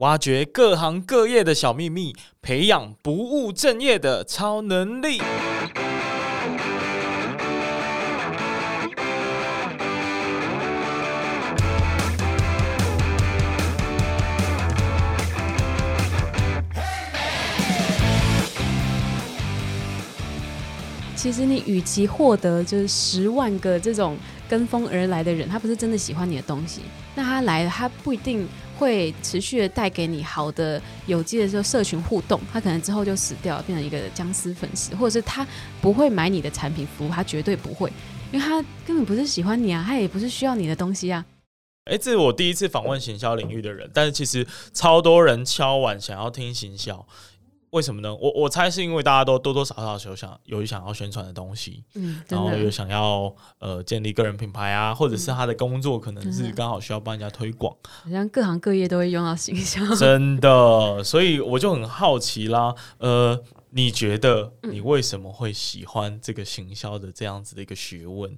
挖掘各行各业的小秘密，培养不务正业的超能力。其实你与其获得就是十万个这种跟风而来的人，他不是真的喜欢你的东西，那他来了，他不一定会持续的带给你好的有机的这个社群互动，他可能之后就死掉，变成一个僵尸粉丝，或者是他不会买你的产品服务，他绝对不会，因为他根本不是喜欢你啊，他也不是需要你的东西啊。哎，这是我第一次访问行销领域的人，但是其实超多人敲碗想要听行销。为什么呢？我我猜是因为大家都多多少少有想有想要宣传的东西，嗯，然后有想要呃建立个人品牌啊，或者是他的工作可能是刚好需要帮人家推广，好像各行各业都会用到行销，真的，所以我就很好奇啦，呃，你觉得你为什么会喜欢这个行销的这样子的一个学问？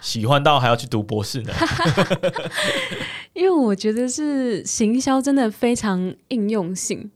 喜欢到还要去读博士呢？因为我觉得是行销真的非常应用性。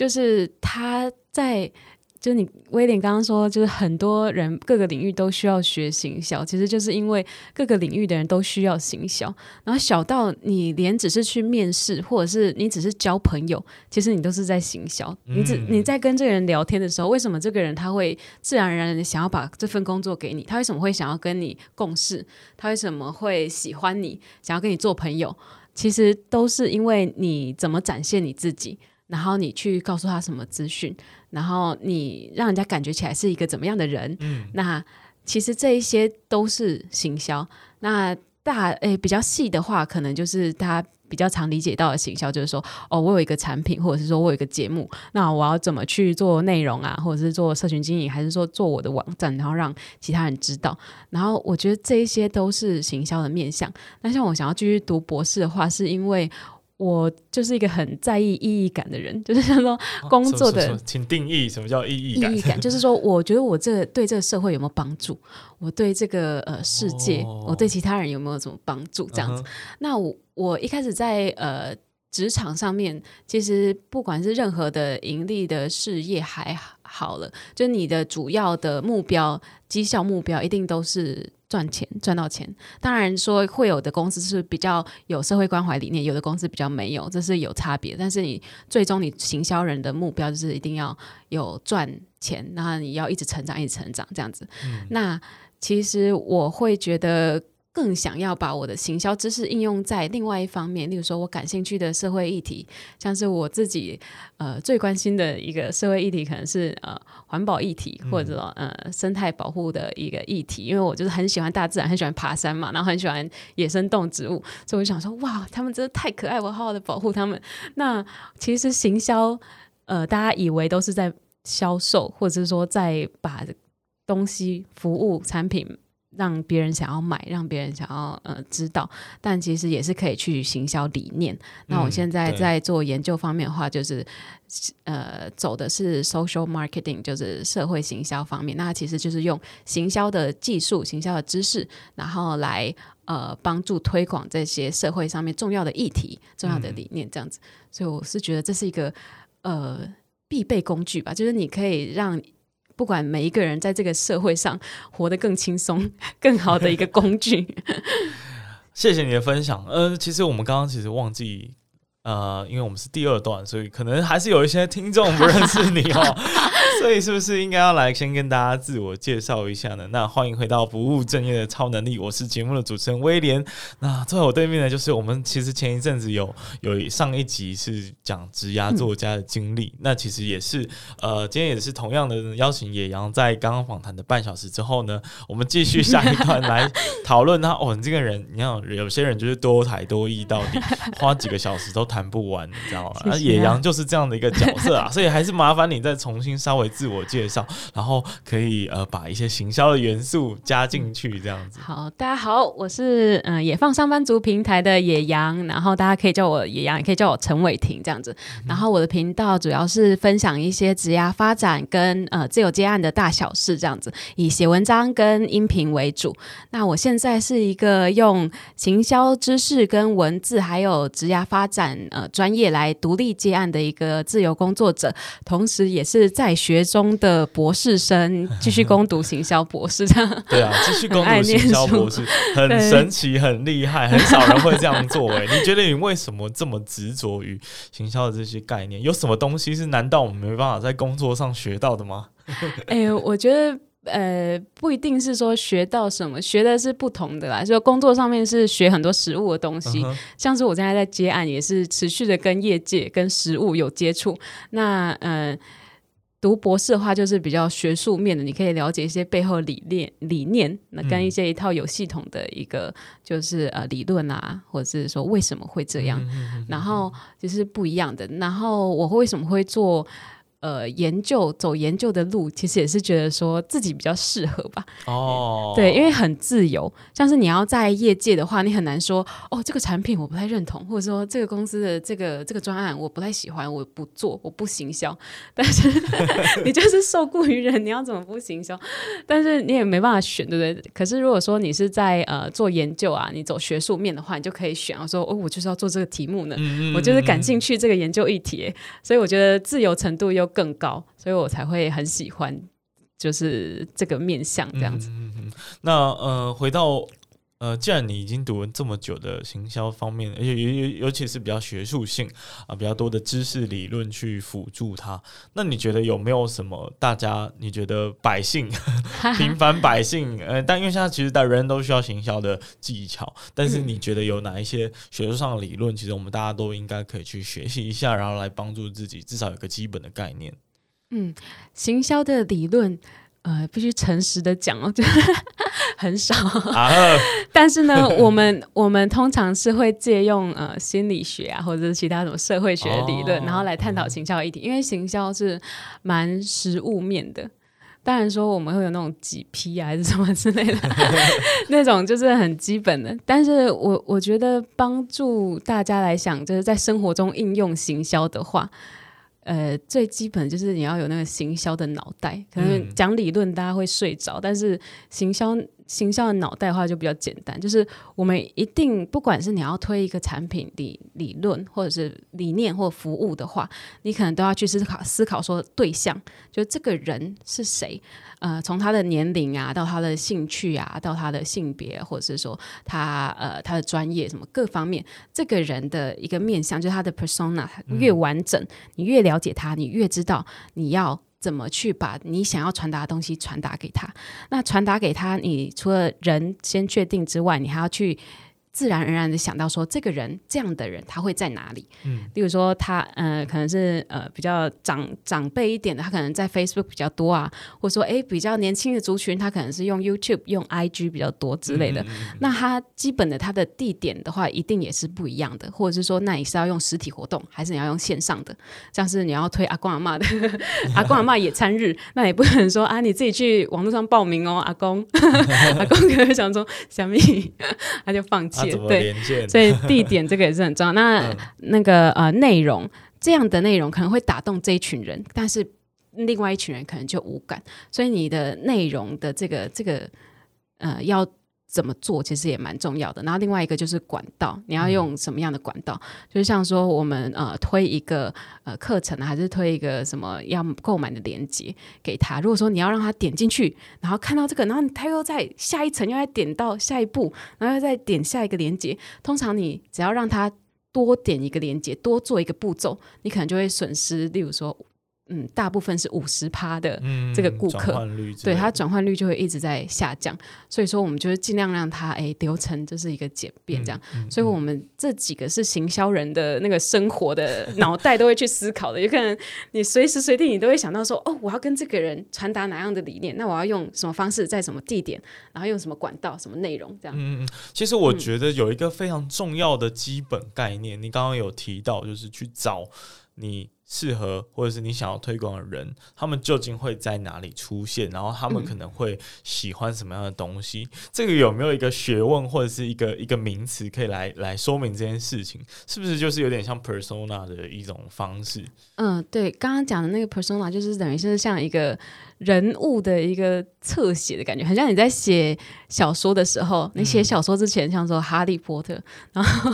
就是他在，就你威廉刚刚说，就是很多人各个领域都需要学行销，其实就是因为各个领域的人都需要行销。然后小到你连只是去面试，或者是你只是交朋友，其实你都是在行销。你只你在跟这个人聊天的时候，为什么这个人他会自然而然的想要把这份工作给你？他为什么会想要跟你共事？他为什么会喜欢你？想要跟你做朋友？其实都是因为你怎么展现你自己。然后你去告诉他什么资讯，然后你让人家感觉起来是一个怎么样的人？嗯，那其实这一些都是行销。那大诶比较细的话，可能就是他比较常理解到的行销，就是说哦，我有一个产品，或者是说我有一个节目，那我要怎么去做内容啊，或者是做社群经营，还是说做我的网站，然后让其他人知道。然后我觉得这一些都是行销的面向。那像我想要继续读博士的话，是因为。我就是一个很在意意义感的人，就是说工作的，请定义什么叫意义感？意义感就是说，我觉得我这个对这个社会有没有帮助？我对这个呃世界，哦、我对其他人有没有什么帮助？这样子。嗯、那我我一开始在呃职场上面，其实不管是任何的盈利的事业还好了，就你的主要的目标、绩效目标，一定都是。赚钱赚到钱，当然说会有的公司是比较有社会关怀理念，有的公司比较没有，这是有差别。但是你最终你行销人的目标就是一定要有赚钱，然后你要一直成长，一直成长这样子。嗯、那其实我会觉得。更想要把我的行销知识应用在另外一方面，例如说我感兴趣的社会议题，像是我自己呃最关心的一个社会议题，可能是呃环保议题，或者说呃生态保护的一个议题。因为我就是很喜欢大自然，很喜欢爬山嘛，然后很喜欢野生动植物，所以我就想说，哇，他们真的太可爱，我好好的保护他们。那其实行销，呃，大家以为都是在销售，或者是说在把东西、服务、产品。让别人想要买，让别人想要呃知道，但其实也是可以去行销理念。嗯、那我现在在做研究方面的话，就是呃走的是 social marketing，就是社会行销方面。那其实就是用行销的技术、行销的知识，然后来呃帮助推广这些社会上面重要的议题、重要的理念这样子。嗯、所以我是觉得这是一个呃必备工具吧，就是你可以让。不管每一个人在这个社会上活得更轻松、更好的一个工具。谢谢你的分享。呃，其实我们刚刚其实忘记，呃，因为我们是第二段，所以可能还是有一些听众不认识你哦。所以是不是应该要来先跟大家自我介绍一下呢？那欢迎回到不务正业的超能力，我是节目的主持人威廉。那坐在我对面的，就是我们其实前一阵子有有上一集是讲职涯作家的经历，嗯、那其实也是呃，今天也是同样的邀请野羊，在刚刚访谈的半小时之后呢，我们继续下一段来讨论 他。哦，你这个人，你看有些人就是多才多艺到底，花几个小时都谈不完，你知道吗？谢谢啊、野羊就是这样的一个角色啊，所以还是麻烦你再重新稍微。自我介绍，然后可以呃把一些行销的元素加进去，这样子。好，大家好，我是嗯、呃、野放上班族平台的野羊，然后大家可以叫我野羊，也可以叫我陈伟霆这样子。然后我的频道主要是分享一些职涯发展跟呃自由接案的大小事这样子，以写文章跟音频为主。那我现在是一个用行销知识跟文字还有职涯发展呃专业来独立接案的一个自由工作者，同时也是在学中的博士生，继续攻读行销博士这样。对啊，继续攻读行销博士，很神奇，很厉害，很少人会这样做哎。你觉得你为什么这么执着于行销的这些概念？有什么东西是难道我们没办法在工作上学到的吗？哎、欸，我觉得。呃，不一定是说学到什么，学的是不同的啦。就工作上面是学很多实物的东西，嗯、像是我现在在接案，也是持续的跟业界、跟实物有接触。那呃，读博士的话，就是比较学术面的，你可以了解一些背后理念、理念，那跟一些一套有系统的一个就是呃理论啊，或者是说为什么会这样，嗯、然后就是不一样的。然后我为什么会做？呃，研究走研究的路，其实也是觉得说自己比较适合吧。哦，对，因为很自由。像是你要在业界的话，你很难说哦，这个产品我不太认同，或者说这个公司的这个这个专案我不太喜欢，我不做，我不行销。但是你就是受雇于人，你要怎么不行销？但是你也没办法选，对不对？可是如果说你是在呃做研究啊，你走学术面的话，你就可以选。啊说哦，我就是要做这个题目呢，嗯、我就是感兴趣这个研究议题，所以我觉得自由程度又更高，所以我才会很喜欢，就是这个面相这样子。嗯、那呃，回到呃，既然你已经读了这么久的行销方面，而且尤尤尤其是比较学术性啊、呃，比较多的知识理论去辅助它，那你觉得有没有什么大家你觉得百姓 平凡百姓呃，但因为现在其实大人都需要行销的技巧，但是你觉得有哪一些学术上的理论，其实我们大家都应该可以去学习一下，然后来帮助自己，至少有个基本的概念。嗯，行销的理论，呃，必须诚实的讲哦，就很少。啊、但是呢，我们我们通常是会借用呃心理学啊，或者是其他什么社会学的理论，哦、然后来探讨行销议题。嗯、因为行销是蛮实物面的，当然说我们会有那种几批啊，还是什么之类的，那种就是很基本的。但是我我觉得帮助大家来想，就是在生活中应用行销的话。呃，最基本就是你要有那个行销的脑袋，可能讲理论大家会睡着，嗯、但是行销行销的脑袋的话就比较简单，就是我们一定不管是你要推一个产品理理论，或者是理念或服务的话，你可能都要去思考思考说对象，就这个人是谁。呃，从他的年龄啊，到他的兴趣啊，到他的性别，或者是说他呃他的专业什么各方面，这个人的一个面向，就是他的 persona 越完整，你越了解他，你越知道你要怎么去把你想要传达的东西传达给他。那传达给他，你除了人先确定之外，你还要去。自然而然的想到说，这个人这样的人他会在哪里？嗯，例如说他呃可能是呃比较长长辈一点的，他可能在 Facebook 比较多啊，或者说诶比较年轻的族群，他可能是用 YouTube 用 IG 比较多之类的。嗯嗯嗯，那他基本的他的地点的话，一定也是不一样的，或者是说，那你是要用实体活动，还是你要用线上的？像是你要推阿公阿妈的 阿公阿妈野餐日，那也不可能说啊你自己去网络上报名哦，阿公 阿公可能想说小米，他就放弃。对，所以地点这个也是很重要。那、嗯、那个呃内容，这样的内容可能会打动这一群人，但是另外一群人可能就无感。所以你的内容的这个这个呃要。怎么做其实也蛮重要的。然后另外一个就是管道，你要用什么样的管道？嗯、就是像说我们呃推一个呃课程，还是推一个什么要购买的链接给他。如果说你要让他点进去，然后看到这个，然后他又在下一层又再点到下一步，然后又再点下一个链接。通常你只要让他多点一个连接，多做一个步骤，你可能就会损失，例如说。嗯，大部分是五十趴的这个顾客，嗯、对它转换率就会一直在下降。所以说，我们就是尽量让它哎流程就是一个简便这样。嗯嗯、所以我们这几个是行销人的那个生活的脑袋都会去思考的。有可能你随时随地你都会想到说，哦，我要跟这个人传达哪样的理念？那我要用什么方式，在什么地点，然后用什么管道、什么内容这样。嗯嗯，其实我觉得有一个非常重要的基本概念，嗯、你刚刚有提到，就是去找你。适合或者是你想要推广的人，他们究竟会在哪里出现？然后他们可能会喜欢什么样的东西？嗯、这个有没有一个学问或者是一个一个名词可以来来说明这件事情？是不是就是有点像 persona 的一种方式？嗯，对，刚刚讲的那个 persona 就是等于是像一个人物的一个侧写的感觉，很像你在写小说的时候，你写小说之前，像说《哈利波特》，然后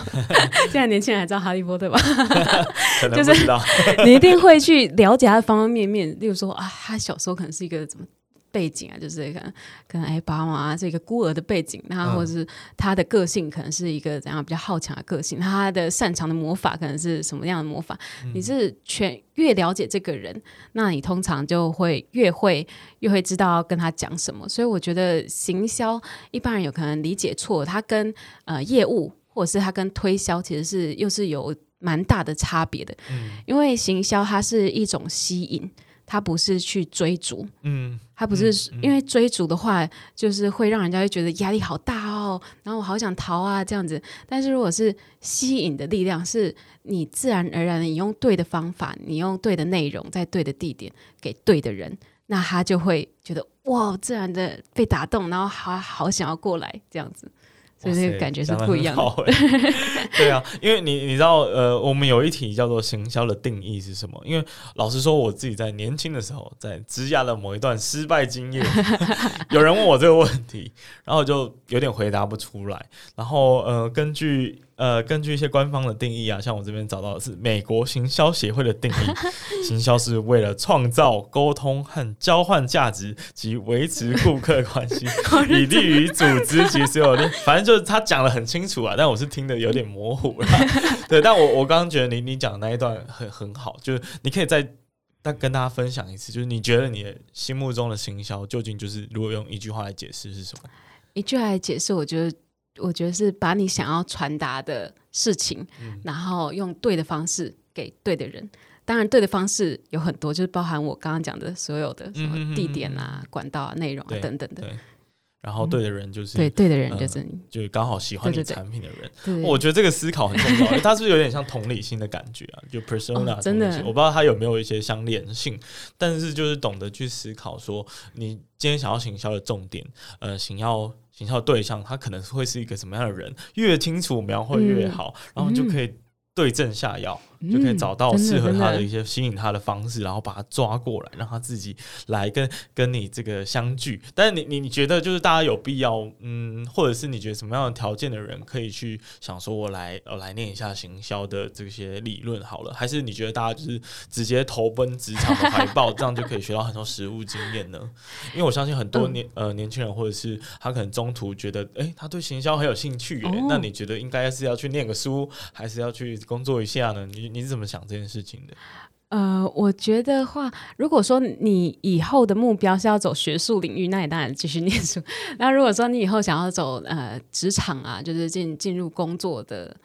现在年轻人还知道《哈利波特》吧？就是 你一定会去了解他的方方面面，例如说啊，他小时候可能是一个怎么。背景啊，就是可能可能哎，爸妈啊，是一个孤儿的背景，那或者是他的个性可能是一个怎样比较好强的个性，他的擅长的魔法可能是什么样的魔法？嗯、你是全越了解这个人，那你通常就会越会越会知道要跟他讲什么。所以我觉得行销一般人有可能理解错，他跟呃业务或者是他跟推销其实是又是有蛮大的差别的，嗯、因为行销它是一种吸引。他不是去追逐，嗯，他不是、嗯嗯、因为追逐的话，就是会让人家会觉得压力好大哦，然后我好想逃啊这样子。但是如果是吸引的力量，是你自然而然的，你用对的方法，你用对的内容，在对的地点给对的人，那他就会觉得哇，自然的被打动，然后好好想要过来这样子。所以那个感觉是不一样的。对啊，因为你你知道，呃，我们有一题叫做行销的定义是什么？因为老实说，我自己在年轻的时候，在职涯的某一段失败经验，有人问我这个问题，然后就有点回答不出来。然后呃，根据。呃，根据一些官方的定义啊，像我这边找到的是美国行销协会的定义，行销是为了创造、沟通和交换价值及维持顾客关系，以利于组织及所有。反正就是他讲的很清楚啊，但我是听的有点模糊了。对，但我我刚刚觉得你你讲的那一段很很好，就是你可以再再跟大家分享一次，就是你觉得你的心目中的行销究竟就是如果用一句话来解释是什么？一句话来解释，我觉得。我觉得是把你想要传达的事情，嗯、然后用对的方式给对的人。当然，对的方式有很多，就是包含我刚刚讲的所有的什么地点啊、管道啊、内容啊等等的。然后对的人就是、嗯、对对的人就是你、呃、就是刚好喜欢你产品的人。我觉得这个思考很重要，他是不是有点像同理心的感觉啊？就 persona、哦、真的，我不知道它有没有一些相连性，但是就是懂得去思考说，你今天想要行销的重点，呃，想要行销对象，他可能会是一个什么样的人？越清楚描绘越好，嗯、然后就可以对症下药。就可以找到适合他的一些吸引他的方式，然后把他抓过来，让他自己来跟跟你这个相聚。但是你你你觉得就是大家有必要，嗯，或者是你觉得什么样的条件的人可以去想说，我来呃来念一下行销的这些理论好了？还是你觉得大家就是直接投奔职场的怀抱，这样就可以学到很多实务经验呢？因为我相信很多年呃年轻人，或者是他可能中途觉得，哎、欸，他对行销很有兴趣，哎，那你觉得应该是要去念个书，还是要去工作一下呢？你你是怎么想这件事情的？呃，我觉得话，如果说你以后的目标是要走学术领域，那你当然继续念书。那如果说你以后想要走呃职场啊，就是进进入工作的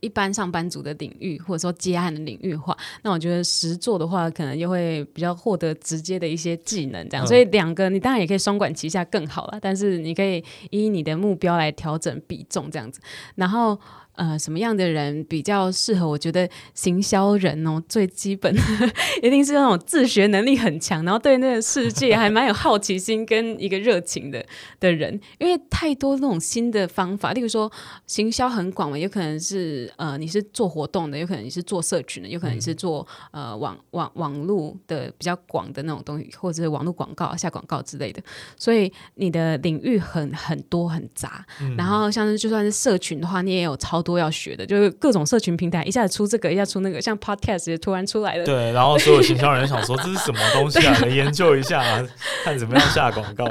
一般上班族的领域，或者说接案的领域的话，那我觉得实做的话，可能又会比较获得直接的一些技能，这样。嗯、所以两个你当然也可以双管齐下更好了，但是你可以依你的目标来调整比重，这样子，然后。呃，什么样的人比较适合？我觉得行销人哦，最基本的 一定是那种自学能力很强，然后对那个世界还蛮有好奇心跟一个热情的的人。因为太多那种新的方法，例如说行销很广嘛，有可能是呃你是做活动的，有可能你是做社群的，有可能你是做呃网网网络的比较广的那种东西，或者是网络广告下广告之类的。所以你的领域很很多很杂。嗯、然后像是就算是社群的话，你也有超。都要学的，就是各种社群平台，一下子出这个，一下出那个，像 Podcast 也突然出来了。对，然后所有行销人想说这是什么东西啊？来研究一下啊，看怎么样下广告。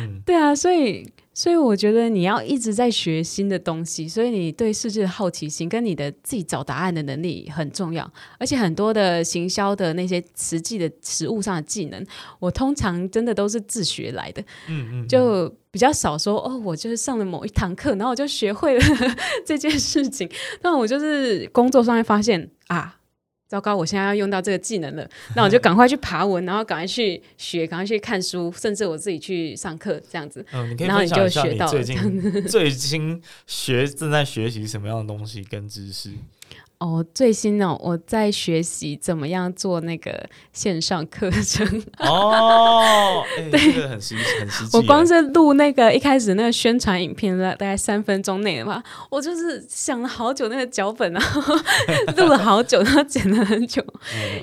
嗯，对啊，所以所以我觉得你要一直在学新的东西，所以你对世界的好奇心跟你的自己找答案的能力很重要。而且很多的行销的那些实际的实物上的技能，我通常真的都是自学来的。嗯，嗯嗯，就。比较少说哦，我就是上了某一堂课，然后我就学会了 这件事情。但我就是工作上面发现啊，糟糕，我现在要用到这个技能了，那我就赶快去爬文，然后赶快去学，赶快去看书，甚至我自己去上课这样子。嗯，你可以分享一下你最近 最近学正在学习什么样的东西跟知识？哦，最新哦，我在学习怎么样做那个线上课程。哦，欸、对，这个很实际，很实际。我光是录那个一开始那个宣传影片，大概三分钟内的话，我就是想了好久那个脚本啊，录了好久，然后剪了很久。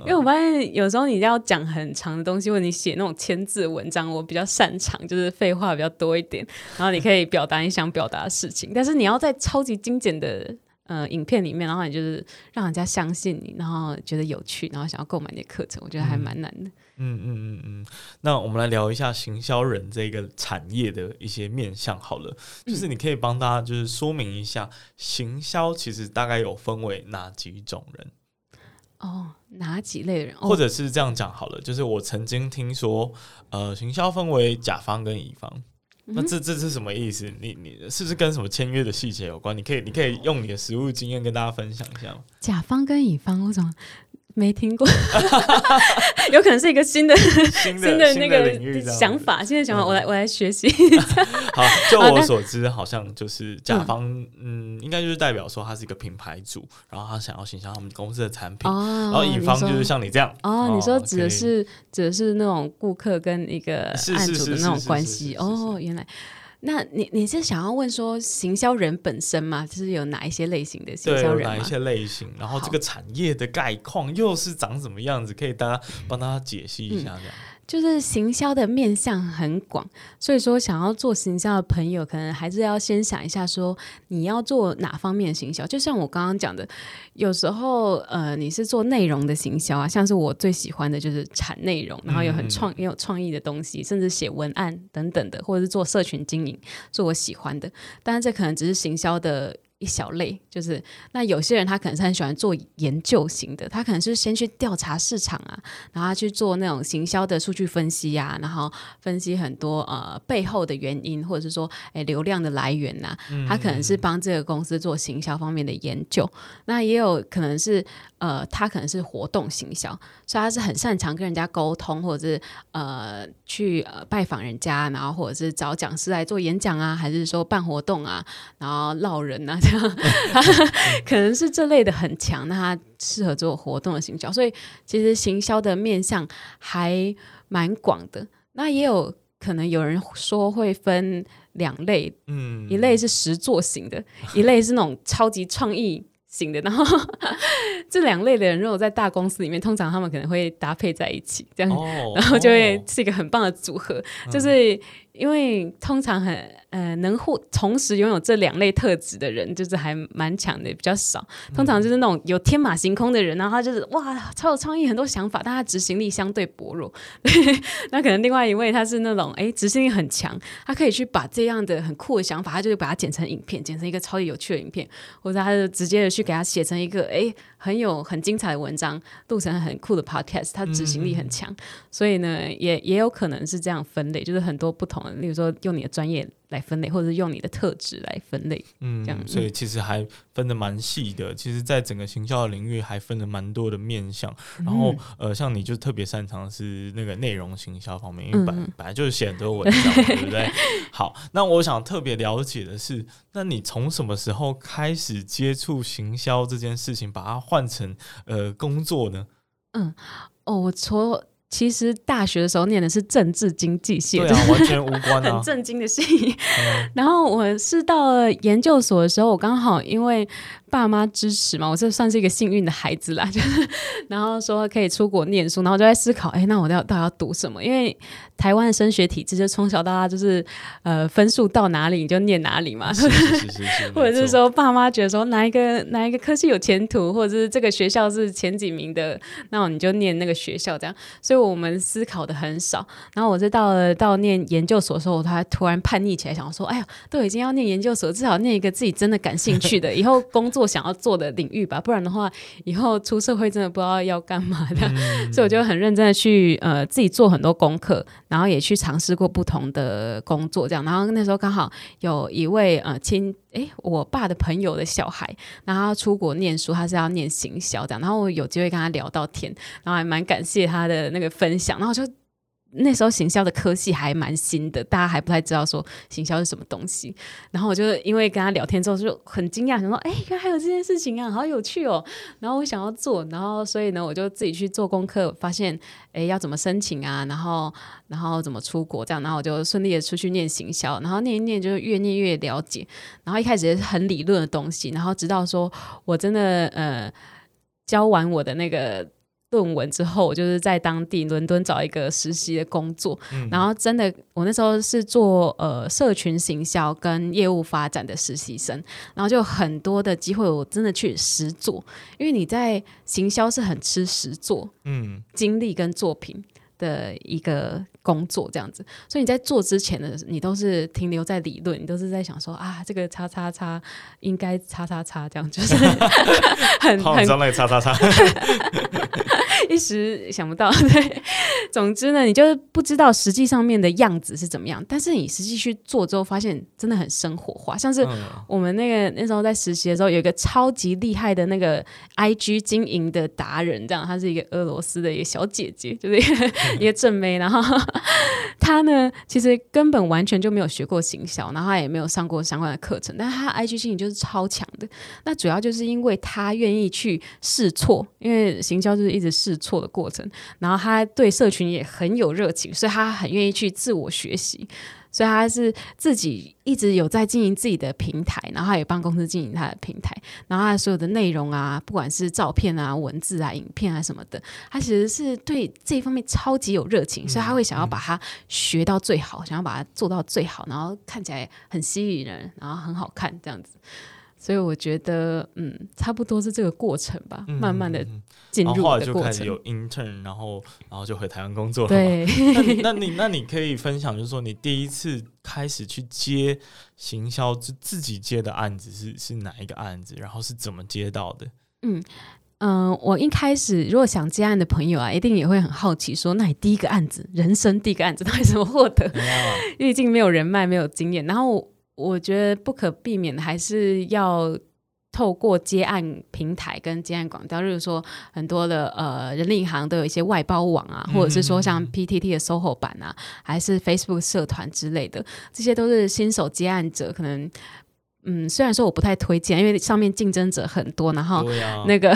因为我发现有时候你要讲很长的东西，或者你写那种千字文章，我比较擅长，就是废话比较多一点，然后你可以表达你想表达的事情。但是你要在超级精简的。呃，影片里面，然后你就是让人家相信你，然后觉得有趣，然后想要购买你的课程，我觉得还蛮难的。嗯嗯嗯嗯。那我们来聊一下行销人这个产业的一些面向好了，就是你可以帮大家就是说明一下，行销其实大概有分为哪几种人？哦，哪几类的人？或者是这样讲好了，就是我曾经听说，呃，行销分为甲方跟乙方。那这这是什么意思？你你是不是跟什么签约的细节有关？你可以你可以用你的实物经验跟大家分享一下吗？甲方跟乙方，为什么？没听过，有可能是一个新的新的那个想法，新的想法，我来我来学习。好，就我所知，好像就是甲方，嗯，应该就是代表说他是一个品牌主，然后他想要形象他们公司的产品，然后乙方就是像你这样。哦，你说指的是指的是那种顾客跟一个案主的那种关系。哦，原来。那你你是想要问说行销人本身吗？就是有哪一些类型的行销人？哪一些类型？然后这个产业的概况又是长什么样子？可以大家帮大家解析一下这样。嗯就是行销的面向很广，所以说想要做行销的朋友，可能还是要先想一下，说你要做哪方面的行销。就像我刚刚讲的，有时候呃，你是做内容的行销啊，像是我最喜欢的就是产内容，然后有很创、也有创意的东西，甚至写文案等等的，或者是做社群经营，做我喜欢的。但是这可能只是行销的。一小类就是，那有些人他可能是很喜欢做研究型的，他可能是先去调查市场啊，然后去做那种行销的数据分析啊，然后分析很多呃背后的原因，或者是说诶流量的来源呐、啊，他可能是帮这个公司做行销方面的研究，那也有可能是。呃，他可能是活动行销，所以他是很擅长跟人家沟通，或者是呃去呃拜访人家，然后或者是找讲师来做演讲啊，还是说办活动啊，然后闹人啊这样，可能是这类的很强，那他适合做活动的行销。所以其实行销的面向还蛮广的。那也有可能有人说会分两类，嗯，一类是实作型的，一类是那种超级创意。型的，然后 这两类的人，如果在大公司里面，通常他们可能会搭配在一起，这样，哦、然后就会是一个很棒的组合，哦、就是。因为通常很呃能互同时拥有这两类特质的人，就是还蛮强的，比较少。通常就是那种有天马行空的人，然后他就是哇超有创意，很多想法，但他执行力相对薄弱。那可能另外一位他是那种哎执行力很强，他可以去把这样的很酷的想法，他就是把它剪成影片，剪成一个超级有趣的影片，或者他就直接的去给他写成一个哎很有很精彩的文章，录成很酷的 podcast，他执行力很强。所以呢，也也有可能是这样分类，就是很多不同。例如说，用你的专业来分类，或者是用你的特质来分类，嗯，这样，所以其实还分的蛮细的。其实，在整个行销的领域，还分了蛮多的面向。然后，呃，像你就特别擅长是那个内容行销方面，因为本本来就是写很多文章，对不对？好，那我想特别了解的是，那你从什么时候开始接触行销这件事情，把它换成呃工作呢？嗯，哦，我从。其实大学的时候念的是政治经济系，对啊，完全无关啊，很震惊的系。嗯、然后我是到了研究所的时候，我刚好因为。爸妈支持嘛，我这算是一个幸运的孩子啦。就是，然后说可以出国念书，然后就在思考，哎，那我要到底要读什么？因为台湾的升学体制就从小到大就是，呃，分数到哪里你就念哪里嘛。是是是是。或者是说，爸妈觉得说哪一个哪一个科系有前途，或者是这个学校是前几名的，那你就念那个学校这样。所以我们思考的很少。然后我是到了到念研究所的时候，我才突然叛逆起来，想说，哎呀，都已经要念研究所，至少念一个自己真的感兴趣的，以后工作。想要做的领域吧，不然的话，以后出社会真的不知道要干嘛的。嗯、所以我就很认真的去呃自己做很多功课，然后也去尝试过不同的工作，这样。然后那时候刚好有一位呃亲诶，我爸的朋友的小孩，然后他出国念书，他是要念行销这样。然后我有机会跟他聊到天，然后还蛮感谢他的那个分享，然后就。那时候行销的科系还蛮新的，大家还不太知道说行销是什么东西。然后我就因为跟他聊天之后就很惊讶，想说：“哎，原来还有这件事情啊，好有趣哦！”然后我想要做，然后所以呢，我就自己去做功课，发现哎要怎么申请啊，然后然后怎么出国这样，然后我就顺利的出去念行销，然后念一念就越念越了解。然后一开始是很理论的东西，然后直到说我真的呃教完我的那个。论文之后，我就是在当地伦敦找一个实习的工作，嗯、然后真的，我那时候是做呃社群行销跟业务发展的实习生，然后就很多的机会，我真的去实做，因为你在行销是很吃实做，嗯，经历跟作品的一个。工作这样子，所以你在做之前的，你都是停留在理论，你都是在想说啊，这个叉叉叉应该叉叉叉这样，就是很 很那个叉叉叉，一时想不到。对，总之呢，你就是不知道实际上面的样子是怎么样，但是你实际去做之后，发现真的很生活化。像是我们那个那时候在实习的时候，有一个超级厉害的那个 IG 经营的达人，这样，她是一个俄罗斯的一个小姐姐，就是一个，一个正妹，然后。他呢，其实根本完全就没有学过行销，然后他也没有上过相关的课程，但他 IG 经营就是超强的。那主要就是因为他愿意去试错，因为行销就是一直试错的过程。然后他对社群也很有热情，所以他很愿意去自我学习。所以他是自己一直有在经营自己的平台，然后他也帮公司经营他的平台，然后他所有的内容啊，不管是照片啊、文字啊、影片啊什么的，他其实是对这一方面超级有热情，所以他会想要把它学到最好，想要把它做到最好，然后看起来很吸引人，然后很好看这样子。所以我觉得，嗯，差不多是这个过程吧，嗯、慢慢的进入的过程。后来就开始有 intern，然后，然后就回台湾工作了。对，那你，那你，那你可以分享，就是说你第一次开始去接行销，自自己接的案子是是哪一个案子？然后是怎么接到的？嗯嗯、呃，我一开始如果想接案的朋友啊，一定也会很好奇，说，那你第一个案子，人生第一个案子，到底怎么获得？毕竟没有人脉，没有经验，然后。我觉得不可避免的还是要透过接案平台跟接案广告，例如说很多的呃人力银行都有一些外包网啊，或者是说像 PTT 的 SOHO 版啊，还是 Facebook 社团之类的，这些都是新手接案者可能嗯，虽然说我不太推荐，因为上面竞争者很多，然后那个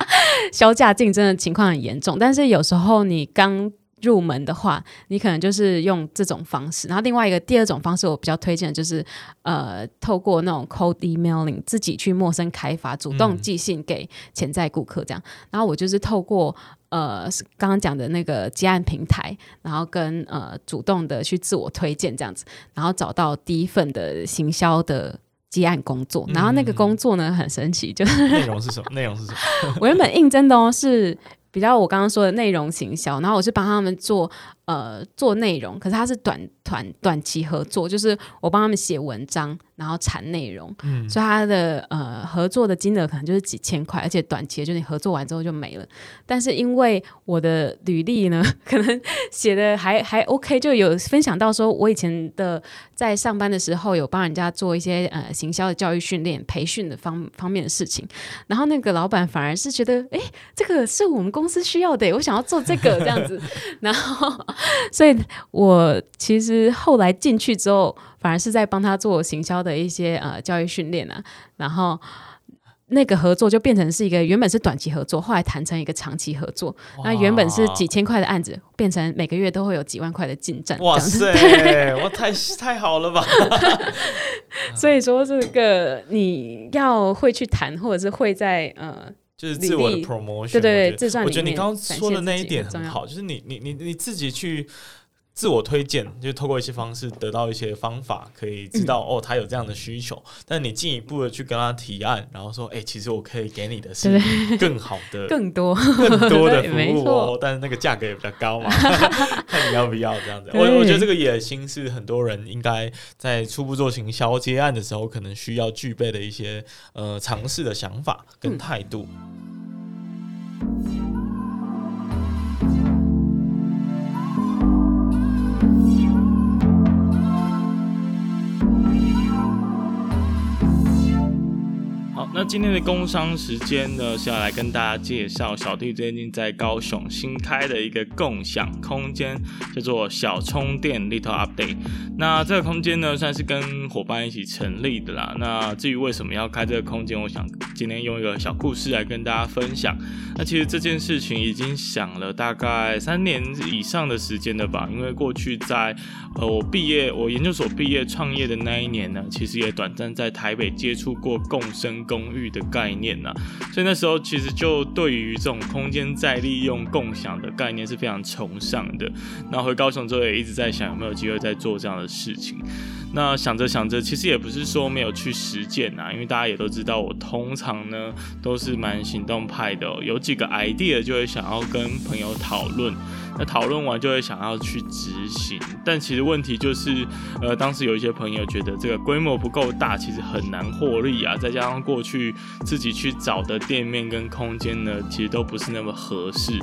销价竞争的情况很严重，但是有时候你刚入门的话，你可能就是用这种方式。然后另外一个第二种方式，我比较推荐的就是，呃，透过那种 cold emailing 自己去陌生开发，主动寄信给潜在顾客这样。然后我就是透过呃刚刚讲的那个接案平台，然后跟呃主动的去自我推荐这样子，然后找到第一份的行销的接案工作。然后那个工作呢很神奇，就是内容是什么？内容是什么？我原本应征的哦是。比较我刚刚说的内容行销，然后我是帮他们做呃做内容，可是他是短短短期合作，就是我帮他们写文章，然后产内容，嗯，所以他的呃合作的金额可能就是几千块，而且短期的就是你合作完之后就没了。但是因为我的履历呢，可能写的还还 OK，就有分享到说我以前的在上班的时候有帮人家做一些呃行销的教育训练、培训的方方面的事情，然后那个老板反而是觉得，哎，这个是我们公司需要的，我想要做这个这样子，然后 所以我其实。后来进去之后，反而是在帮他做行销的一些呃教育训练啊，然后那个合作就变成是一个原本是短期合作，后来谈成一个长期合作。那原本是几千块的案子，变成每个月都会有几万块的进账。哇塞，我太太好了吧！所以说这个你要会去谈，或者是会在呃，就是自我的 promotion，对对对，自传。我觉得你刚刚说的那一点很好，就是你你你你自己去。自我推荐，就透过一些方式得到一些方法，可以知道、嗯、哦，他有这样的需求。但你进一步的去跟他提案，然后说，哎、欸，其实我可以给你的是更好的、更多、更多的服务哦，但是那个价格也比较高嘛，看你要不要这样子。我我觉得这个野心是很多人应该在初步做行销接案的时候，可能需要具备的一些呃尝试的想法跟态度。嗯好那今天的工商时间呢，是要来跟大家介绍小弟最近在高雄新开的一个共享空间，叫做小充电 Little Update。那这个空间呢，算是跟伙伴一起成立的啦。那至于为什么要开这个空间，我想今天用一个小故事来跟大家分享。那其实这件事情已经想了大概三年以上的时间了吧，因为过去在呃我毕业，我研究所毕业创业的那一年呢，其实也短暂在台北接触过共生公寓的概念呐，所以那时候其实就对于这种空间再利用、共享的概念是非常崇尚的。那回高雄之后也一直在想有没有机会再做这样的事情。那想着想着，其实也不是说没有去实践呐，因为大家也都知道，我通常呢都是蛮行动派的喔，有几个 idea 就会想要跟朋友讨论。那讨论完就会想要去执行，但其实问题就是，呃，当时有一些朋友觉得这个规模不够大，其实很难获利啊。再加上过去自己去找的店面跟空间呢，其实都不是那么合适，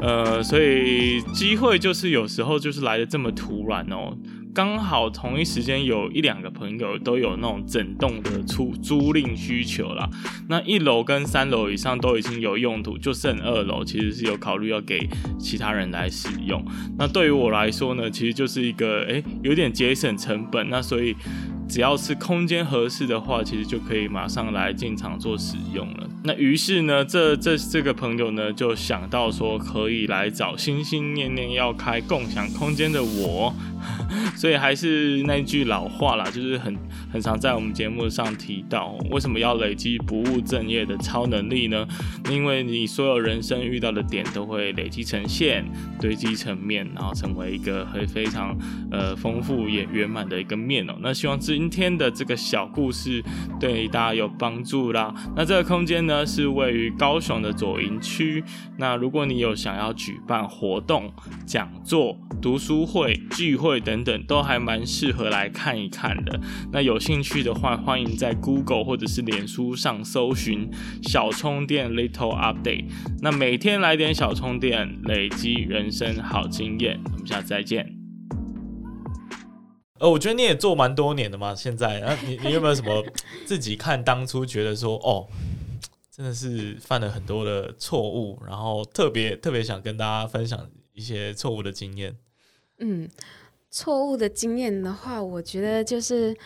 呃，所以机会就是有时候就是来的这么突然哦。刚好同一时间有一两个朋友都有那种整栋的出租赁需求啦，那一楼跟三楼以上都已经有用途，就剩二楼其实是有考虑要给其他人来使用。那对于我来说呢，其实就是一个诶、有点节省成本，那所以。只要是空间合适的话，其实就可以马上来进场做使用了。那于是呢，这这这个朋友呢就想到说，可以来找心心念念要开共享空间的我。所以还是那句老话啦，就是很很常在我们节目上提到，为什么要累积不务正业的超能力呢？因为你所有人生遇到的点都会累积成线，堆积成面，然后成为一个很非常呃丰富也圆满的一个面哦。那希望今天的这个小故事对大家有帮助啦。那这个空间呢是位于高雄的左营区。那如果你有想要举办活动、讲座、读书会、聚会，等等都还蛮适合来看一看的。那有兴趣的话，欢迎在 Google 或者是脸书上搜寻“小充电 Little Update”。那每天来点小充电，累积人生好经验。我们下次再见。呃，我觉得你也做蛮多年的嘛，现在啊，你你有没有什么 自己看当初觉得说，哦，真的是犯了很多的错误，然后特别特别想跟大家分享一些错误的经验？嗯。错误的经验的话，我觉得就是，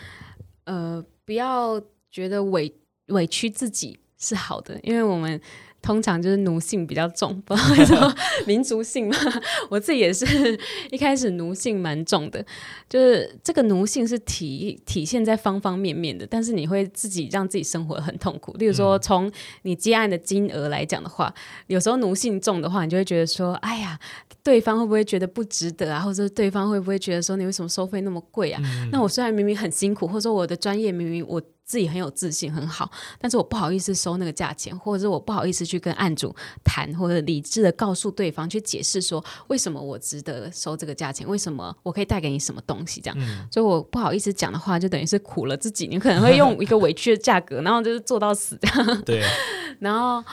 呃，不要觉得委委屈自己是好的，因为我们。通常就是奴性比较重，不知道为什么民族性嘛。我自己也是一开始奴性蛮重的，就是这个奴性是体体现在方方面面的，但是你会自己让自己生活很痛苦。例如说，从你接案的金额来讲的话，有时候奴性重的话，你就会觉得说，哎呀，对方会不会觉得不值得啊？或者对方会不会觉得说，你为什么收费那么贵啊？嗯、那我虽然明明很辛苦，或者说我的专业明明我。自己很有自信，很好，但是我不好意思收那个价钱，或者是我不好意思去跟案主谈，或者理智的告诉对方去解释说，为什么我值得收这个价钱，为什么我可以带给你什么东西这样，嗯、所以我不好意思讲的话，就等于是苦了自己。你可能会用一个委屈的价格，然后就是做到死这样。对，然后。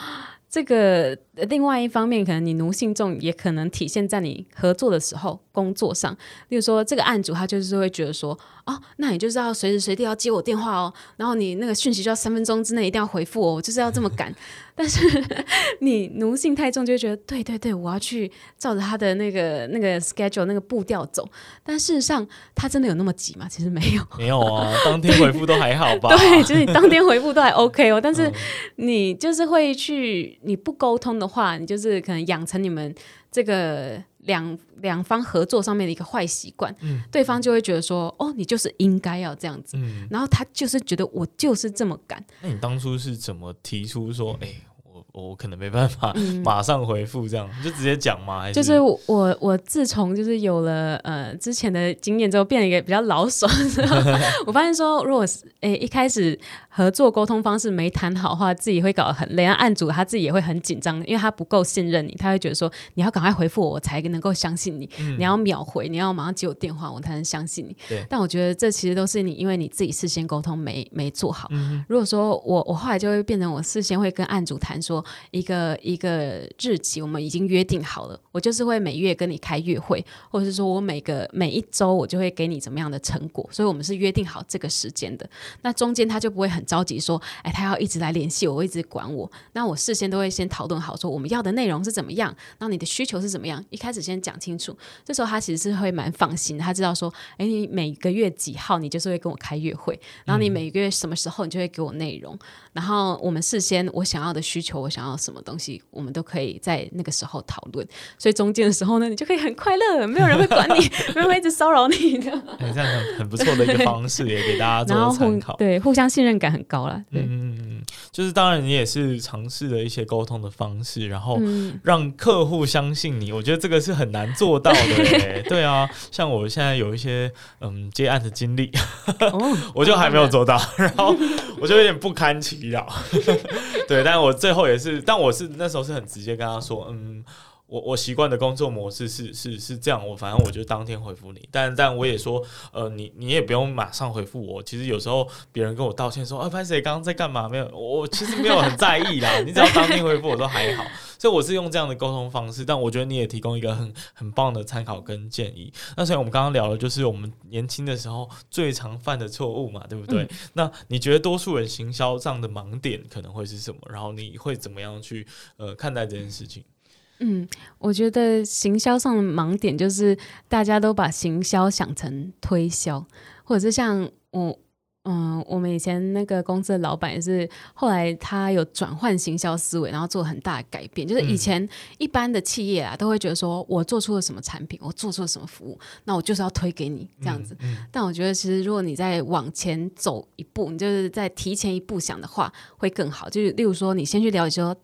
这个另外一方面，可能你奴性重，也可能体现在你合作的时候、工作上。例如说，这个案主他就是会觉得说，哦，那你就是要随时随地要接我电话哦，然后你那个讯息就要三分钟之内一定要回复哦，就是要这么赶。但是 你奴性太重，就会觉得对对对，我要去照着他的那个那个 schedule 那个步调走。但事实上，他真的有那么急吗？其实没有，没有啊，当天回复都还好吧？对，就是你当天回复都还 OK 哦。但是你就是会去，你不沟通的话，你就是可能养成你们这个两两方合作上面的一个坏习惯。嗯，对方就会觉得说，哦，你就是应该要这样子。嗯，然后他就是觉得我就是这么干。那你当初是怎么提出说，哎、欸？我可能没办法马上回复，这样、嗯、就直接讲吗？还是就是我我自从就是有了呃之前的经验之后，变了一个比较老手。我发现说，如果是诶、欸、一开始合作沟通方式没谈好的话，自己会搞得很累。案主他自己也会很紧张，因为他不够信任你，他会觉得说你要赶快回复我，我才能够相信你。嗯、你要秒回，你要马上接我电话，我才能相信你。对但我觉得这其实都是你因为你自己事先沟通没没做好。嗯、如果说我我后来就会变成我事先会跟案主谈说。一个一个日期，我们已经约定好了，我就是会每月跟你开月会，或者是说我每个每一周我就会给你怎么样的成果，所以我们是约定好这个时间的。那中间他就不会很着急说，哎，他要一直来联系我，一直管我。那我事先都会先讨论好，说我们要的内容是怎么样，那你的需求是怎么样，一开始先讲清楚。这时候他其实是会蛮放心的，他知道说，哎，你每个月几号你就是会跟我开月会，然后你每个月什么时候你就会给我内容，然后我们事先我想要的需求，我想要什么东西，我们都可以在那个时候讨论。所以中间的时候呢，你就可以很快乐，没有人会管你，没有人会一直骚扰你的。这样很很不错的一个方式，也给大家做参考。对，互相信任感很高了。对，嗯，就是当然你也是尝试了一些沟通的方式，然后让客户相信你。我觉得这个是很难做到的。对啊，像我现在有一些嗯接案的经历，我就还没有做到，然后我就有点不堪其扰。对，但我最后也是，是但我是那时候是很直接跟他说，嗯。我我习惯的工作模式是是是这样，我反正我就当天回复你，但但我也说，呃，你你也不用马上回复我。其实有时候别人跟我道歉说，啊，潘 Sir 刚刚在干嘛？没有，我其实没有很在意啦。你只要当天回复我都还好。所以我是用这样的沟通方式，但我觉得你也提供一个很很棒的参考跟建议。那所以我们刚刚聊的就是我们年轻的时候最常犯的错误嘛，对不对？嗯、那你觉得多数人行销上的盲点可能会是什么？然后你会怎么样去呃看待这件事情？嗯，我觉得行销上的盲点就是大家都把行销想成推销，或者是像我，嗯，我们以前那个公司的老板也是，后来他有转换行销思维，然后做很大的改变。就是以前一般的企业啊，都会觉得说我做出了什么产品，我做出了什么服务，那我就是要推给你这样子。嗯嗯、但我觉得其实如果你再往前走一步，你就是在提前一步想的话，会更好。就是例如说，你先去了解说。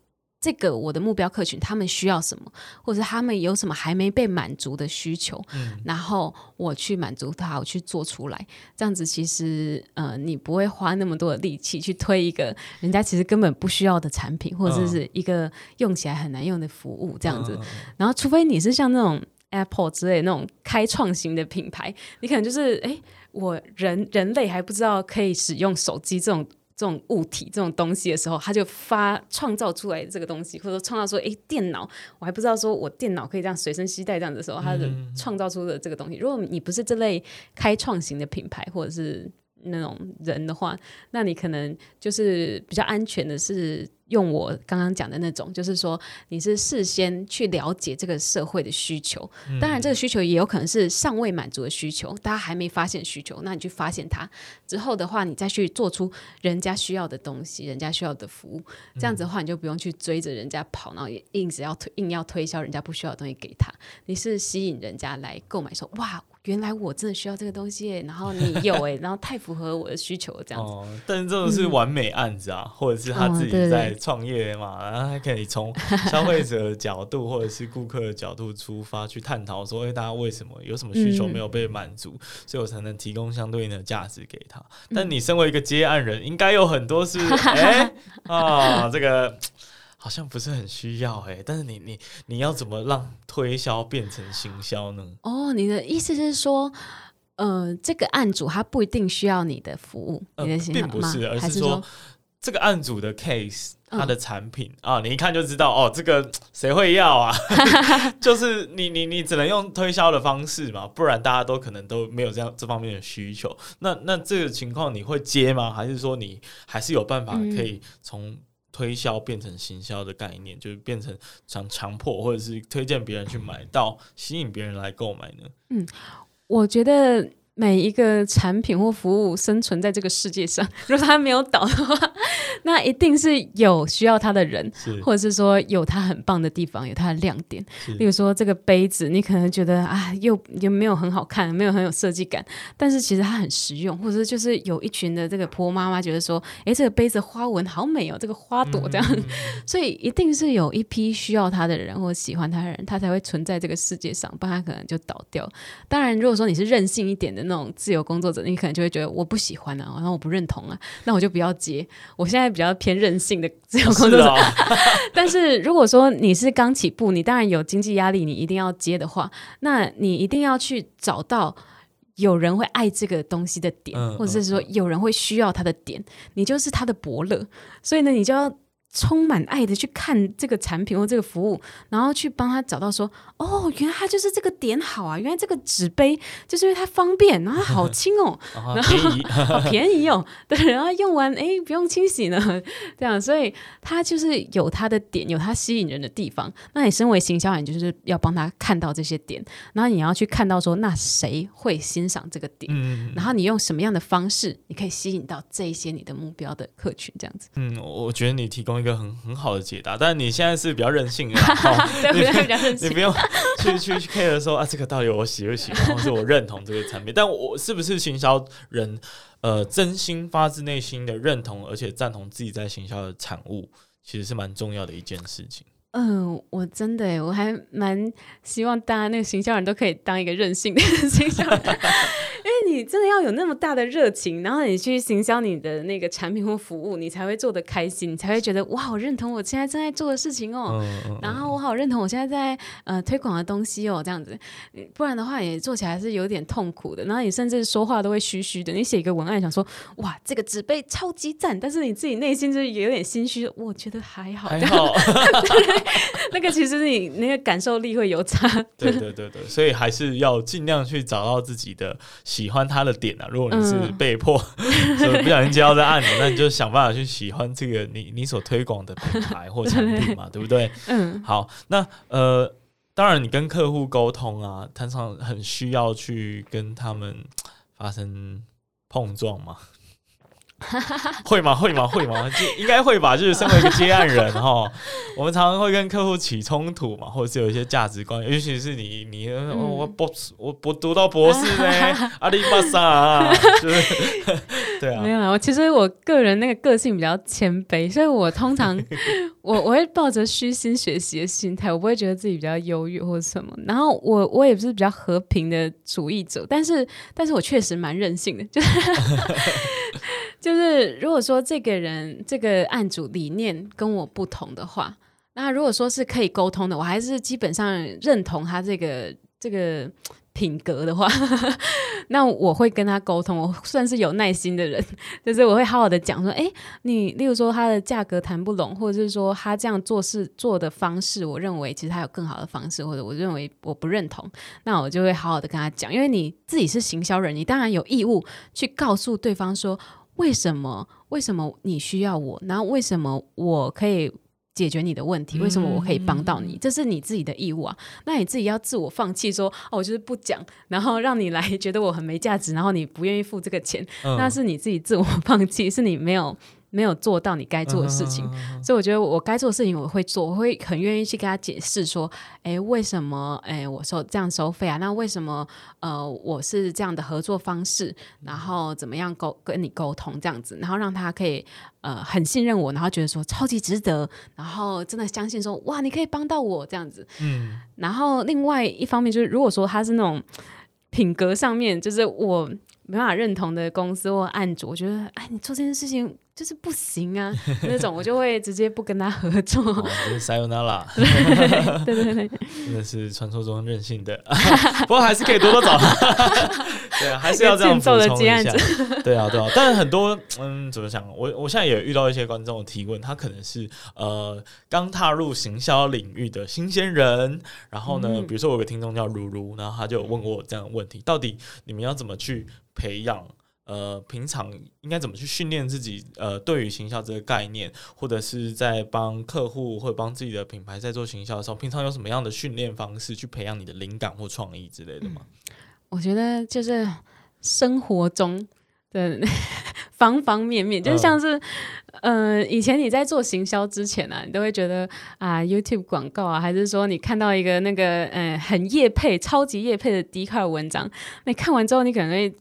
这个我的目标客群他们需要什么，或者他们有什么还没被满足的需求，嗯、然后我去满足他，我去做出来，这样子其实呃，你不会花那么多的力气去推一个人家其实根本不需要的产品，或者是一个用起来很难用的服务这样子。嗯、然后，除非你是像那种 Apple 之类那种开创型的品牌，你可能就是哎，我人人类还不知道可以使用手机这种。这种物体、这种东西的时候，他就发创造出来这个东西，或者说创造说，哎，电脑，我还不知道说我电脑可以这样随身携带这样的时候，他就创造出的这个东西。如果你不是这类开创型的品牌，或者是那种人的话，那你可能就是比较安全的是。用我刚刚讲的那种，就是说你是事先去了解这个社会的需求，当然这个需求也有可能是尚未满足的需求，大家还没发现需求，那你去发现它之后的话，你再去做出人家需要的东西，人家需要的服务，这样子的话，你就不用去追着人家跑，然后也硬是要推硬要推销人家不需要的东西给他，你是吸引人家来购买，说哇。原来我真的需要这个东西，然后你有 哎，然后太符合我的需求这样子。哦，但是这种是完美案子啊，嗯、或者是他自己在创业嘛，哦、然后他可以从消费者的角度或者是顾客的角度出发去探讨说，哎，大家为什么有什么需求没有被满足，嗯、所以我才能提供相对应的价值给他。但你身为一个接案人，应该有很多是 哎啊这个。好像不是很需要哎、欸，但是你你你要怎么让推销变成行销呢？哦，你的意思是说，呃，这个案主他不一定需要你的服务，呃、你的行销并不是，而是说，这个案主的 case，他的产品啊、你一看就知道哦，这个 谁会要啊？就是你你你只能用推销的方式嘛，不然大家都可能都没有这样这方面的需求。那那这个情况你会接吗？还是说你还是有办法可以从？推销变成行销的概念，就是变成想强迫或者是推荐别人去买到，吸引别人来购买呢？嗯，我觉得。每一个产品或服务生存在这个世界上，如果它没有倒的话，那一定是有需要它的人，或者是说有它很棒的地方，有它的亮点。是例如说这个杯子，你可能觉得啊，又又没有很好看，没有很有设计感，但是其实它很实用。或者是就是有一群的这个婆妈妈觉得说，哎，这个杯子花纹好美哦，这个花朵这样，嗯、所以一定是有一批需要它的人或喜欢它的人，它才会存在这个世界上，不然它可能就倒掉。当然，如果说你是任性一点的。那种自由工作者，你可能就会觉得我不喜欢啊，然后我不认同啊，那我就不要接。我现在比较偏任性的自由工作者，但是如果说你是刚起步，你当然有经济压力，你一定要接的话，那你一定要去找到有人会爱这个东西的点，嗯、或者是说有人会需要他的点，你就是他的伯乐。所以呢，你就要充满爱的去看这个产品或这个服务，然后去帮他找到说，哦，原来他就是这个点好啊，原来这个纸杯就是因为它方便，然后它好轻哦，然后 好便宜哦，对，然后用完哎不用清洗呢，这样，所以他就是有他的点，有他吸引人的地方。那你身为行销人，就是要帮他看到这些点，然后你要去看到说，那谁会欣赏这个点，嗯，然后你用什么样的方式，你可以吸引到这一些你的目标的客群，这样子。嗯，我觉得你提供。一个很很好的解答，但是你现在是比较任性的，对，比较任性，你不用去去去 care 说啊，这个到底我喜不喜欢，或者我认同这个产品，但我是不是行销人，呃，真心发自内心的认同，而且赞同自己在行销的产物，其实是蛮重要的一件事情。嗯、呃，我真的，我还蛮希望大家那个行销人都可以当一个任性的 行销人。因为你真的要有那么大的热情，然后你去行销你的那个产品或服务，你才会做得开心，你才会觉得哇，我认同我现在正在做的事情哦，然后我好认同我现在在呃推广的东西哦，这样子，不然的话也做起来是有点痛苦的，然后你甚至说话都会虚虚的。你写一个文案想说哇，这个纸杯超级赞，但是你自己内心就是有点心虚，我觉得还好，还好，那个其实你那个感受力会有差。对对对对，所以还是要尽量去找到自己的喜欢他的点啊！如果你是被迫，嗯、所以不小心接到这案子，那你就想办法去喜欢这个你你所推广的品牌或产品嘛，对，对不对？嗯，好，那呃，当然你跟客户沟通啊，通常很需要去跟他们发生碰撞嘛。会吗？会吗？会吗？就应该会吧。就是身为一个接案人哈，我们常常会跟客户起冲突嘛，或者是有一些价值观，尤其是你你、嗯、我博我我读到博士呢，阿里巴巴，就是对啊。没有啊，我其实我个人那个个性比较谦卑，所以我通常我我会抱着虚心学习的心态，我不会觉得自己比较优越或者什么。然后我我也不是比较和平的主义者，但是但是我确实蛮任性的，就是。就是如果说这个人这个案主理念跟我不同的话，那如果说是可以沟通的，我还是基本上认同他这个这个品格的话，那我会跟他沟通。我算是有耐心的人，就是我会好好的讲说，哎，你例如说他的价格谈不拢，或者是说他这样做事做的方式，我认为其实他有更好的方式，或者我认为我不认同，那我就会好好的跟他讲。因为你自己是行销人，你当然有义务去告诉对方说。为什么？为什么你需要我？然后为什么我可以解决你的问题？为什么我可以帮到你？这是你自己的义务啊！那你自己要自我放弃，说哦，我就是不讲，然后让你来觉得我很没价值，然后你不愿意付这个钱，嗯、那是你自己自我放弃，是你没有。没有做到你该做的事情，嗯、所以我觉得我该做的事情我会做，我会很愿意去跟他解释说，哎，为什么哎我收这样收费啊？那为什么呃我是这样的合作方式？然后怎么样沟跟你沟通这样子，然后让他可以呃很信任我，然后觉得说超级值得，然后真的相信说哇你可以帮到我这样子。嗯，然后另外一方面就是如果说他是那种品格上面就是我没办法认同的公司或案主，我觉得哎你做这件事情。就是不行啊，那种我就会直接不跟他合作。哦、就是 Sayonara 对 对对，真的是传说中任性的，不过还是可以多多找他。对啊，还是要这样补充一下。对啊，对啊。但是很多嗯，怎么讲？我我现在也遇到一些观众的提问，他可能是呃刚踏入行销领域的新鲜人。然后呢，嗯、比如说我有个听众叫如如，然后他就问过我这样的问题：到底你们要怎么去培养？呃，平常应该怎么去训练自己？呃，对于行销这个概念，或者是在帮客户或者帮自己的品牌在做行销的时候，平常有什么样的训练方式去培养你的灵感或创意之类的吗？嗯，我觉得就是生活中的 方方面面，就像是。呃，以前你在做行销之前啊，你都会觉得啊，YouTube 广告啊，还是说你看到一个那个呃很业配、超级业配的 Dcard 文章，那你看完之后你可能会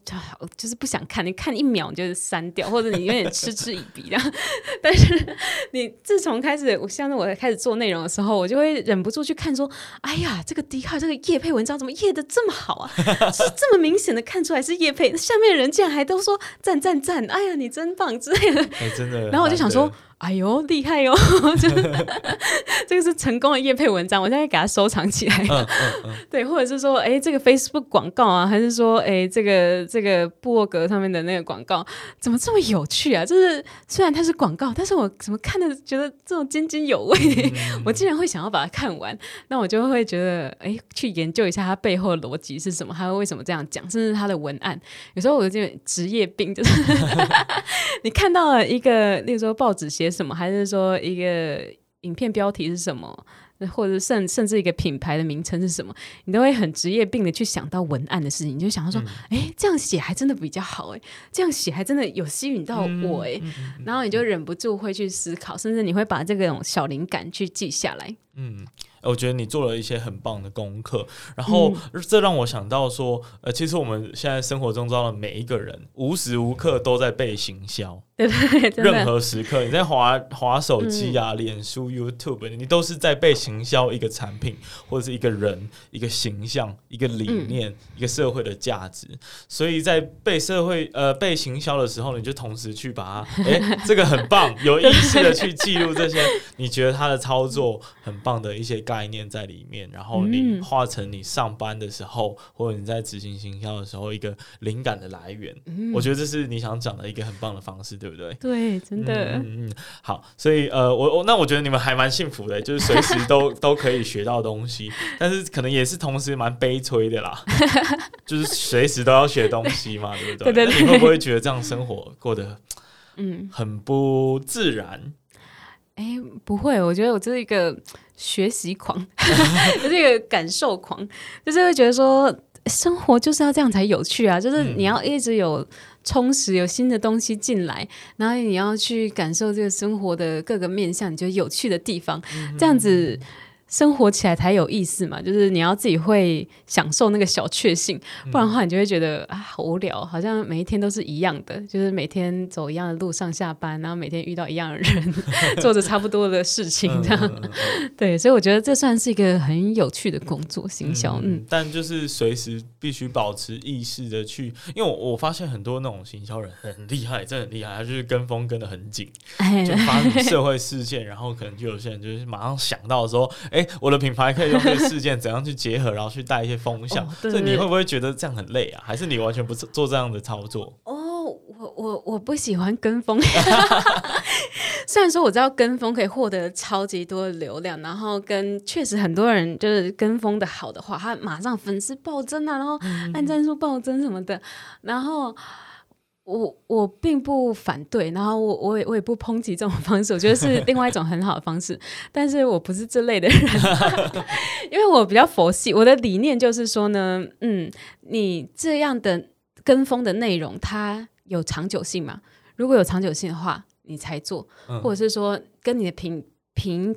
就是不想看，你看一秒你就删掉，或者你有点嗤之以鼻这样。但是你自从开始，我像是我开始做内容的时候，我就会忍不住去看说，哎呀，这个 Dcard 这个业配文章怎么业的这么好啊？是这么明显的看出来是业配，下面的人竟然还都说赞赞赞，哎呀，你真棒之类的，哎，真的。然后我就想说，哎呦厉害哟，这个是成功的业配文章，我现在给它收藏起来。嗯嗯嗯、对，或者是说，哎，这个 Facebook 广告啊，还是说，哎，这个这个部落格上面的那个广告，怎么这么有趣啊？就是虽然它是广告，但是我怎么看的觉得这种津津有味，嗯、我竟然会想要把它看完，那我就会觉得，哎，去研究一下它背后的逻辑是什么，它为什么这样讲，甚至它的文案，有时候我就职业病就是，你看到了一个，例如说报纸写。什么？还是说一个影片标题是什么？或者甚甚至一个品牌的名称是什么？你都会很职业病的去想到文案的事情，你就想到说，哎、嗯，这样写还真的比较好，哎，这样写还真的有吸引到我，哎、嗯，然后你就忍不住会去思考，甚至你会把这种小灵感去记下来。嗯。我觉得你做了一些很棒的功课，然后这让我想到说，呃，其实我们现在生活中遭的每一个人，无时无刻都在被行销，对 对，任何时刻你在滑滑手机啊、脸书、YouTube，你都是在被行销一个产品，或者是一个人、一个形象、一个理念、一个社会的价值。所以在被社会呃被行销的时候，你就同时去把它，哎，这个很棒，有意识的去记录这些你觉得他的操作很棒的一些。概念在里面，然后你化成你上班的时候，嗯、或者你在执行行销的时候一个灵感的来源。嗯、我觉得这是你想讲的一个很棒的方式，对不对？对，真的。嗯嗯。好，所以呃，我我那我觉得你们还蛮幸福的，就是随时都 都可以学到东西，但是可能也是同时蛮悲催的啦，就是随时都要学东西嘛，对不对？对 对对。你会不会觉得这样生活过得嗯很不自然？哎，不会，我觉得我就是一个学习狂，就是一个感受狂，就是会觉得说生活就是要这样才有趣啊，就是你要一直有充实，有新的东西进来，然后你要去感受这个生活的各个面向，你觉得有趣的地方，这样子。生活起来才有意思嘛，就是你要自己会享受那个小确幸，不然的话你就会觉得啊好无聊，好像每一天都是一样的，就是每天走一样的路上下班，然后每天遇到一样的人，做着差不多的事情，这样。对，所以我觉得这算是一个很有趣的工作，行销。嗯，但就是随时必须保持意识的去，因为我我发现很多那种行销人很厉害，真的很厉害，他就是跟风跟的很紧，就发生社会事件，然后可能就有些人就是马上想到说，哎。我的品牌可以用这个事件怎样去结合，然后去带一些风向。所以你会不会觉得这样很累啊？还是你完全不做这样的操作？哦，我我我不喜欢跟风。虽然说我知道跟风可以获得超级多的流量，然后跟确实很多人就是跟风的好的话，他马上粉丝暴增啊，然后按赞数暴增什么的，然后。我我并不反对，然后我我也我也不抨击这种方式，我觉得是 另外一种很好的方式。但是我不是这类的人，因为我比较佛系。我的理念就是说呢，嗯，你这样的跟风的内容，它有长久性嘛？如果有长久性的话，你才做，或者是说跟你的品品。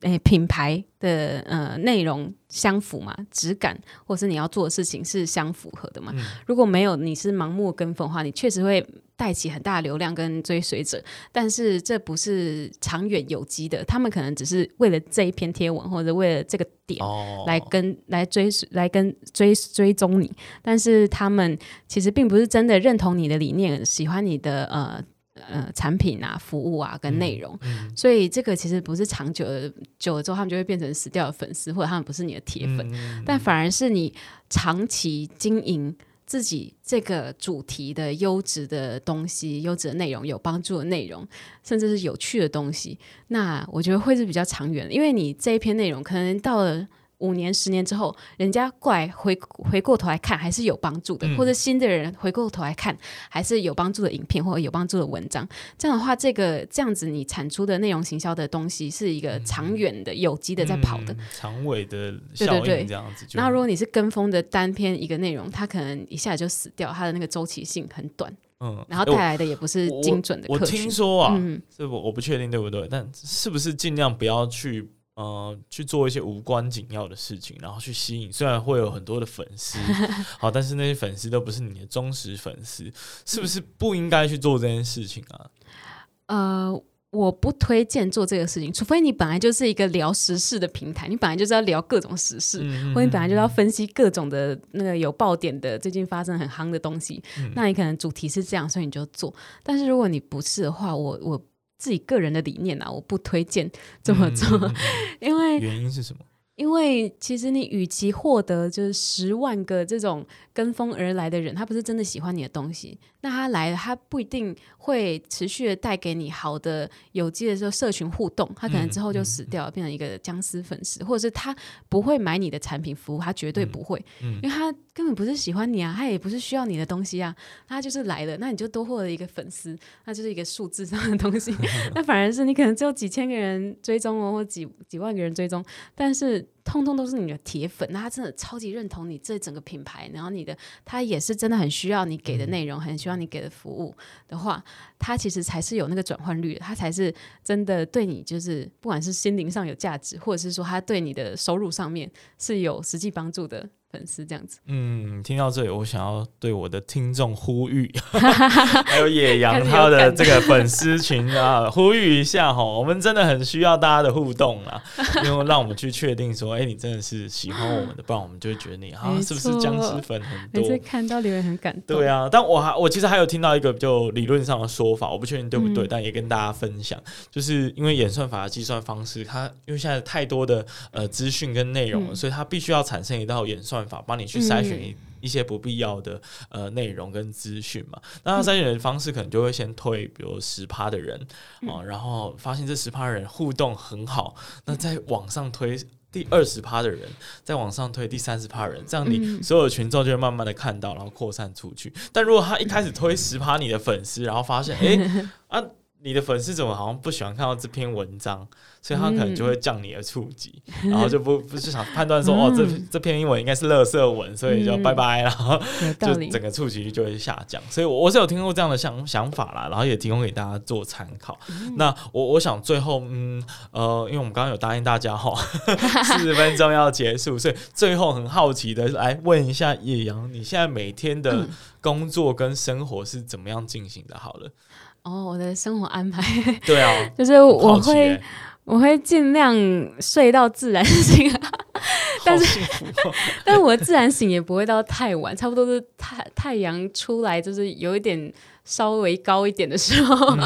诶，品牌的呃内容相符嘛？质感或是你要做的事情是相符合的嘛？嗯、如果没有，你是盲目跟风的话，你确实会带起很大的流量跟追随者，但是这不是长远有机的。他们可能只是为了这一篇贴文或者为了这个点来跟、哦、来追来跟追追踪你，但是他们其实并不是真的认同你的理念，喜欢你的呃。呃，产品啊、服务啊，跟内容，嗯。嗯、所以这个其实不是长久的，久了之后他们就会变成死掉的粉丝，或者他们不是你的铁粉，嗯、但反而是你长期经营自己这个主题的优质的东西、优质的内容、有帮助的内容，甚至是有趣的东西，那我觉得会是比较长远的，因为你这一篇内容可能到了。五年、十年之后，人家过来回回过头来看，还是有帮助的；嗯、或者新的人回过头来看，还是有帮助的影片或者有帮助的文章。这样的话，这个这样子你产出的内容行销的东西，是一个长远的、有机的在跑的，嗯、长尾的效应这样子。那如果你是跟风的单篇一个内容，它可能一下就死掉，它的那个周期性很短。嗯，然后带来的也不是精准的。我听说啊，嗯、这我我不确定对不对，但是不是尽量不要去。呃，去做一些无关紧要的事情，然后去吸引，虽然会有很多的粉丝，好，但是那些粉丝都不是你的忠实粉丝，是不是不应该去做这件事情啊？呃，我不推荐做这个事情，除非你本来就是一个聊时事的平台，你本来就是要聊各种时事，嗯、或者你本来就是要分析各种的那个有爆点的最近发生很夯的东西，嗯、那你可能主题是这样，所以你就做。但是如果你不是的话，我我。自己个人的理念啊，我不推荐这么做，嗯、因为原因是什么？因为其实你与其获得就是十万个这种跟风而来的人，他不是真的喜欢你的东西，那他来了，他不一定会持续的带给你好的有机的时候社群互动，他可能之后就死掉，嗯、变成一个僵尸粉丝，或者是他不会买你的产品服务，他绝对不会，嗯嗯、因为他根本不是喜欢你啊，他也不是需要你的东西啊，他就是来了，那你就多获得一个粉丝，那就是一个数字上的东西，那反而是你可能只有几千个人追踪哦，或几几万个人追踪，但是。通通都是你的铁粉，那他真的超级认同你这整个品牌，然后你的他也是真的很需要你给的内容，嗯、很需要你给的服务的话，他其实才是有那个转换率的，他才是真的对你就是不管是心灵上有价值，或者是说他对你的收入上面是有实际帮助的。粉丝这样子，嗯，听到这里，我想要对我的听众呼吁，还有野羊他的这个粉丝群啊，呼吁一下哈，我们真的很需要大家的互动啊，因为让我们去确定说，哎、欸，你真的是喜欢我们的，不然我们就会觉得你啊，是不是僵尸粉很多？每次看到留言很感动。对啊，但我还我其实还有听到一个就理论上的说法，我不确定对不对，嗯、但也跟大家分享，就是因为演算法的计算方式，它因为现在太多的呃资讯跟内容了，嗯、所以它必须要产生一道演算法帮你去筛选一一些不必要的呃内容跟资讯嘛，那他筛选的方式可能就会先推，比如十趴的人啊，然后发现这十趴人互动很好，那再往上推第二十趴的人，再往上推第三十趴人，这样你所有的群众就会慢慢的看到，然后扩散出去。但如果他一开始推十趴你的粉丝，然后发现哎、欸、啊。你的粉丝怎么好像不喜欢看到这篇文章，所以他可能就会降你的触及，嗯、然后就不不是想判断说、嗯、哦，这这篇英文应该是垃圾文，所以就拜拜，然后 就整个触及率就会下降。所以我我是有听过这样的想想法啦，然后也提供给大家做参考。嗯、那我我想最后嗯呃，因为我们刚刚有答应大家哈，四十分钟要结束，所以最后很好奇的来问一下野阳，你现在每天的工作跟生活是怎么样进行的？好了。哦，我的生活安排，对啊，就是我会，欸、我会尽量睡到自然醒，但是，哦、但是我自然醒也不会到太晚，差不多是太太阳出来，就是有一点。稍微高一点的时候，我、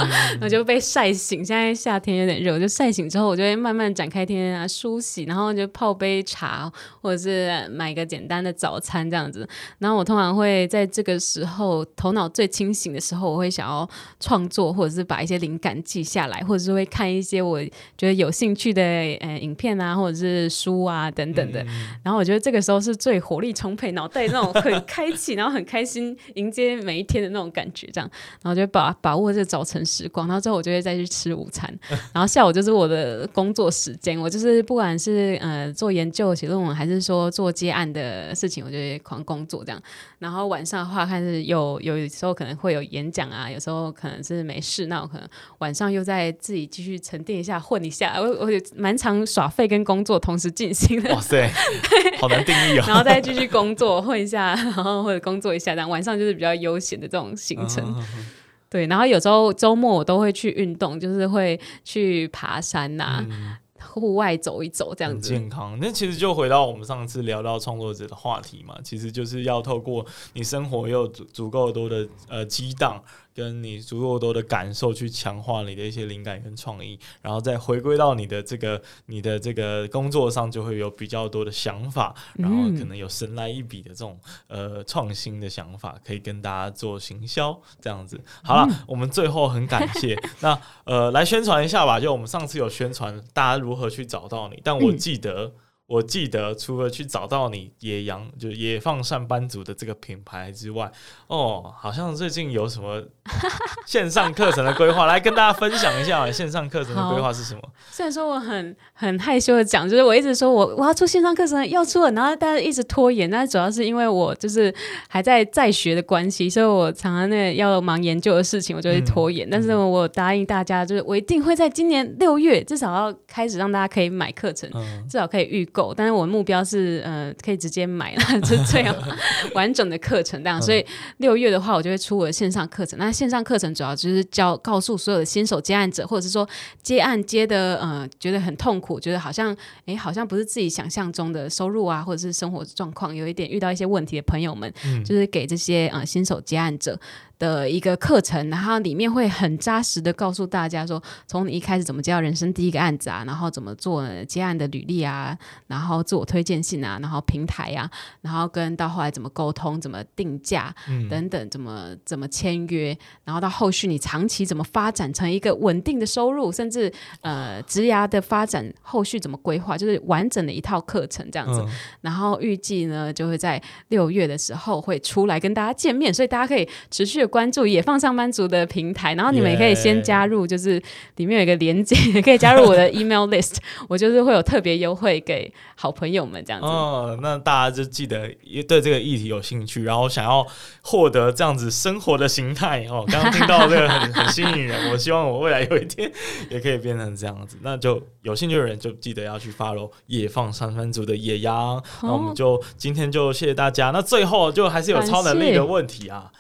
嗯、就被晒醒。现在夏天有点热，我就晒醒之后，我就会慢慢展开天啊，梳洗，然后就泡杯茶，或者是买个简单的早餐这样子。然后我通常会在这个时候头脑最清醒的时候，我会想要创作，或者是把一些灵感记下来，或者是会看一些我觉得有兴趣的呃影片啊，或者是书啊等等的。嗯、然后我觉得这个时候是最活力充沛，脑袋那种很开启，然后很开心迎接每一天的那种感觉，这样。然后就把把握这个早晨时光，然后之后我就会再去吃午餐，然后下午就是我的工作时间。我就是不管是呃做研究、写论文，还是说做接案的事情，我就会狂工作这样。然后晚上的话，看是有有时候可能会有演讲啊，有时候可能是没事，那我可能晚上又在自己继续沉淀一下、混一下。我我蛮常耍废跟工作同时进行的。哇塞，好难定义哦。然后再继续工作混一下，然后或者工作一下，这样晚上就是比较悠闲的这种行程。Uh. 对，然后有时候周末我都会去运动，就是会去爬山呐、啊，嗯、户外走一走这样子。健康，那其实就回到我们上次聊到创作者的话题嘛，其实就是要透过你生活有足足够多的呃激荡。跟你足够多的感受去强化你的一些灵感跟创意，然后再回归到你的这个你的这个工作上，就会有比较多的想法，然后可能有神来一笔的这种呃创新的想法，可以跟大家做行销这样子。好了，嗯、我们最后很感谢那呃来宣传一下吧，就我们上次有宣传大家如何去找到你，但我记得。嗯我记得，除了去找到你野羊，就是野放上班族的这个品牌之外，哦，好像最近有什么 线上课程的规划，来跟大家分享一下线上课程的规划是什么？虽然说我很很害羞的讲，就是我一直说我我要出线上课程，要出了，然后大家一直拖延，那主要是因为我就是还在在学的关系，所以我常常那个要忙研究的事情，我就会拖延。嗯、但是我答应大家，就是我一定会在今年六月至少要开始让大家可以买课程，嗯、至少可以预购。但是我的目标是，呃，可以直接买了，就这样 完整的课程这样。所以六月的话，我就会出我的线上课程。那线上课程主要就是教告诉所有的新手接案者，或者是说接案接的呃觉得很痛苦，觉得好像哎好像不是自己想象中的收入啊，或者是生活状况有一点遇到一些问题的朋友们，嗯、就是给这些呃新手接案者。的一个课程，然后里面会很扎实的告诉大家说，从你一开始怎么接到人生第一个案子啊，然后怎么做接案的履历啊，然后自我推荐信啊，然后平台啊，然后跟到后来怎么沟通、怎么定价、嗯、等等，怎么怎么签约，然后到后续你长期怎么发展成一个稳定的收入，甚至呃职涯的发展后续怎么规划，就是完整的一套课程这样子。嗯、然后预计呢就会在六月的时候会出来跟大家见面，所以大家可以持续的关注野放上班族的平台，然后你们也可以先加入，就是里面有一个连接，也 可以加入我的 email list，我就是会有特别优惠给好朋友们这样子。哦，那大家就记得对这个议题有兴趣，然后想要获得这样子生活的形态哦。刚刚听到这个很很吸引人，我希望我未来有一天也可以变成这样子。那就有兴趣的人就记得要去 follow 野放上班族的野羊。哦、那我们就今天就谢谢大家。那最后就还是有超能力的问题啊。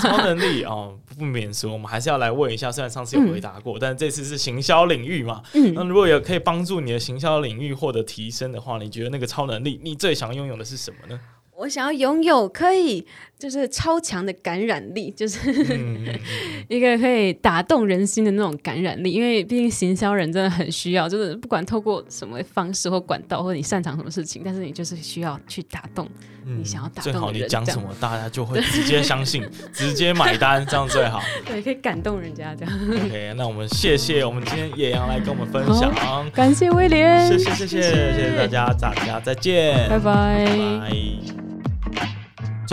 超能力啊、哦，不免俗，我们还是要来问一下。虽然上次有回答过，嗯、但这次是行销领域嘛。嗯，那如果有可以帮助你的行销领域获得提升的话，你觉得那个超能力，你最想拥有的是什么呢？我想要拥有可以就是超强的感染力，就是 一个可以打动人心的那种感染力。因为毕竟行销人真的很需要，就是不管透过什么方式或管道，或者你擅长什么事情，但是你就是需要去打动你想要打动的人。最好你讲什么，大家就会直接相信，直接买单，这样最好。对，可以感动人家这样。OK，那我们谢谢我们今天野羊来跟我们分享，感谢威廉，谢谢谢谢谢谢大家，大家再见，拜拜。拜拜。